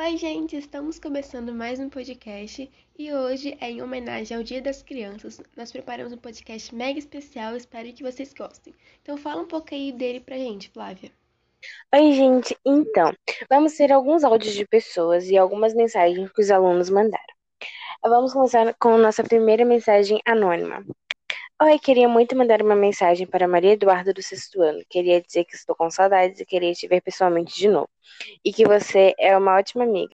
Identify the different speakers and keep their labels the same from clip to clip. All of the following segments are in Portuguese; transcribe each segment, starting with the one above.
Speaker 1: Oi, gente, estamos começando mais um podcast e hoje é em homenagem ao Dia das Crianças. Nós preparamos um podcast mega especial, espero que vocês gostem. Então fala um pouco aí dele pra gente, Flávia.
Speaker 2: Oi, gente. Então, vamos ter alguns áudios de pessoas e algumas mensagens que os alunos mandaram. Vamos começar com nossa primeira mensagem anônima. Oi, queria muito mandar uma mensagem para Maria Eduarda do sexto ano. Queria dizer que estou com saudades e queria te ver pessoalmente de novo. E que você é uma ótima amiga.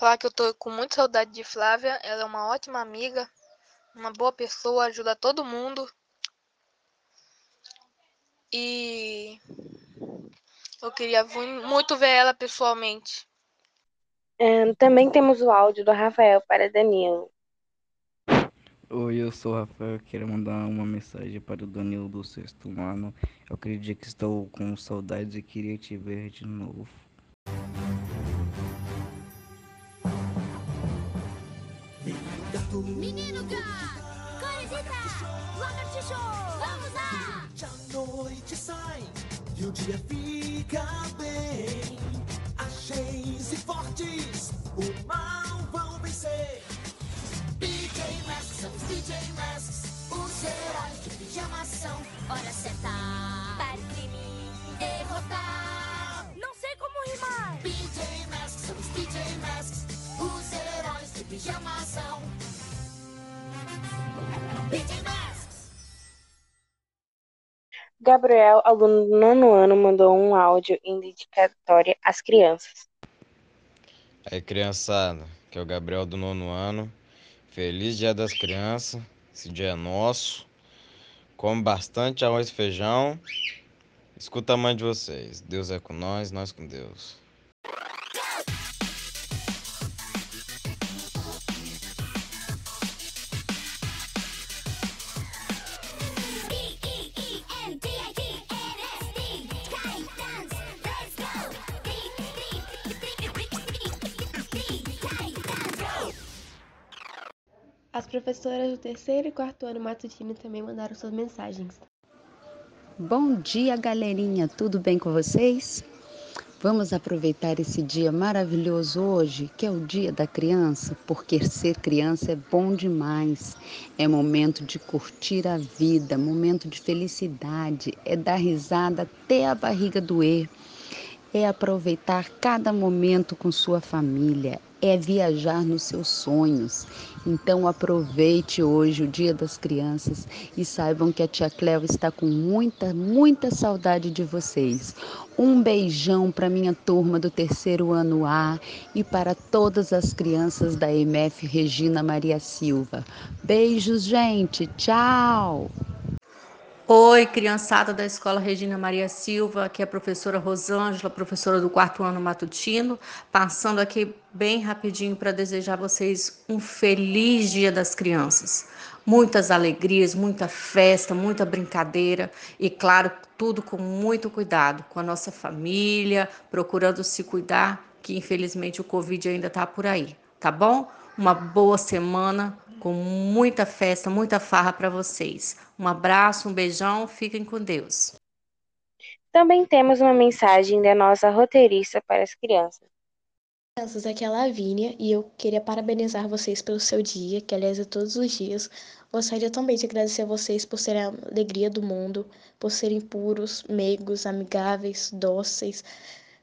Speaker 3: falar que eu tô com muita saudade de Flávia. Ela é uma ótima amiga, uma boa pessoa, ajuda todo mundo. E eu queria muito ver ela pessoalmente.
Speaker 2: É, também temos o áudio do Rafael para Danilo.
Speaker 4: Oi, eu sou o Rafael. Quero mandar uma mensagem para o Danilo do sexto ano. Eu acredito que estou com saudades e queria te ver de novo. Menino gato, Corisita, lagartixo, vamos lá! A noite sai e o dia fica bem. Acheios e fortes, o mal vão vencer. DJ Masks, são os Masks, os heróis de pijama são. Hora certa para o crime derrotar. Não sei como rimar. DJ Masks, são os Masks, os heróis de pijama. Gabriel, aluno do nono ano, mandou um áudio em dedicatória às crianças.
Speaker 5: Aí, criançada, que é o Gabriel do nono ano. Feliz Dia das Crianças. Esse dia é nosso. Come bastante arroz e feijão. Escuta a mãe de vocês. Deus é com nós, nós com Deus.
Speaker 1: As professoras do terceiro e quarto ano matutino também mandaram suas mensagens.
Speaker 6: Bom dia, galerinha. Tudo bem com vocês? Vamos aproveitar esse dia maravilhoso hoje, que é o Dia da Criança, porque ser criança é bom demais. É momento de curtir a vida, momento de felicidade, é dar risada até a barriga doer. É aproveitar cada momento com sua família, é viajar nos seus sonhos. Então aproveite hoje o Dia das Crianças e saibam que a tia Cléo está com muita, muita saudade de vocês. Um beijão para minha turma do terceiro ano A e para todas as crianças da MF Regina Maria Silva. Beijos, gente. Tchau.
Speaker 7: Oi, criançada da Escola Regina Maria Silva, aqui é a professora Rosângela, professora do quarto ano matutino, passando aqui bem rapidinho para desejar a vocês um feliz Dia das Crianças. Muitas alegrias, muita festa, muita brincadeira e, claro, tudo com muito cuidado, com a nossa família, procurando se cuidar, que infelizmente o Covid ainda está por aí, tá bom? Uma boa semana, com muita festa, muita farra para vocês. Um abraço, um beijão, fiquem com Deus.
Speaker 2: Também temos uma mensagem da nossa roteirista para as crianças.
Speaker 8: Crianças, aqui é a Lavínia e eu queria parabenizar vocês pelo seu dia, que aliás é todos os dias. Gostaria também de agradecer a vocês por serem a alegria do mundo, por serem puros, meigos, amigáveis, dóceis.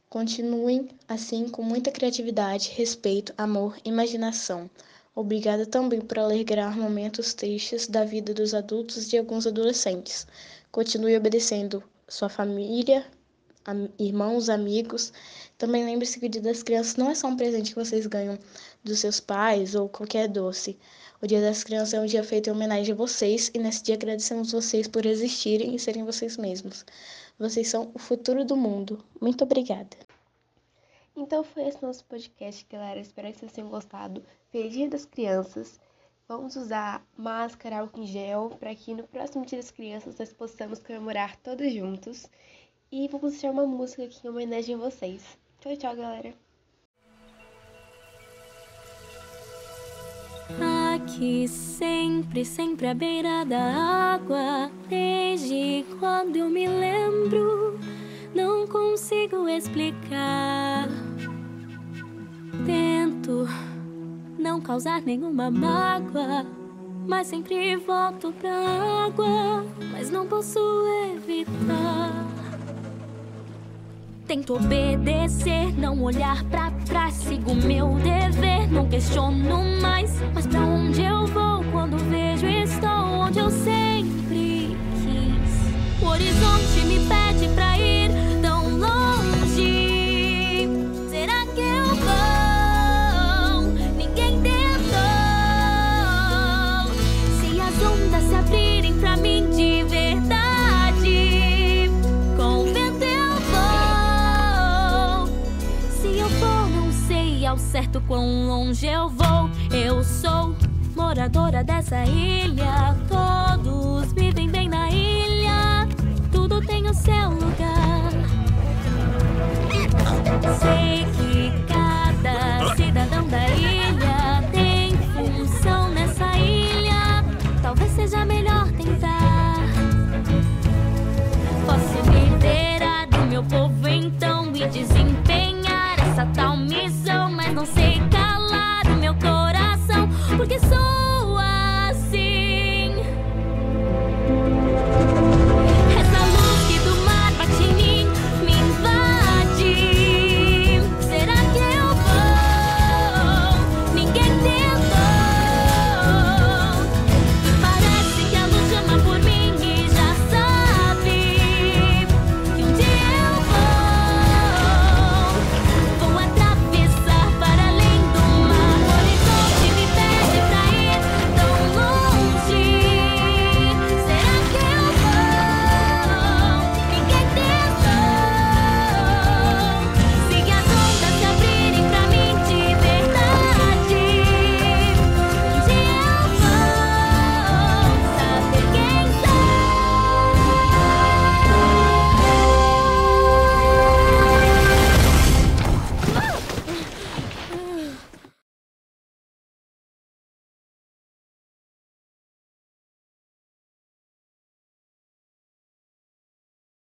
Speaker 8: Continuem assim com muita criatividade, respeito, amor, imaginação. Obrigada também por alegrar momentos tristes da vida dos adultos e de alguns adolescentes. Continue obedecendo sua família, am irmãos, amigos. Também lembre-se que o Dia das Crianças não é só um presente que vocês ganham dos seus pais ou qualquer doce. O Dia das Crianças é um dia feito em homenagem a vocês e nesse dia agradecemos vocês por existirem e serem vocês mesmos. Vocês são o futuro do mundo. Muito obrigada.
Speaker 1: Então foi esse nosso podcast, galera. Espero que vocês tenham gostado. Feliz Dia das Crianças. Vamos usar máscara, álcool em gel, para que no próximo Dia das Crianças nós possamos comemorar todos juntos. E vamos deixar uma música aqui em homenagem a vocês. Tchau, tchau, galera.
Speaker 9: Aqui sempre, sempre à beira da água, desde quando eu me lembro, não consigo explicar. Tento não causar nenhuma mágoa, mas sempre volto pra água, mas não posso evitar. Tento obedecer, não olhar pra trás, sigo meu dever, não questiono mais. Mas pra onde eu vou quando vejo estou ao certo quão longe eu vou. Eu sou moradora dessa ilha. Todos.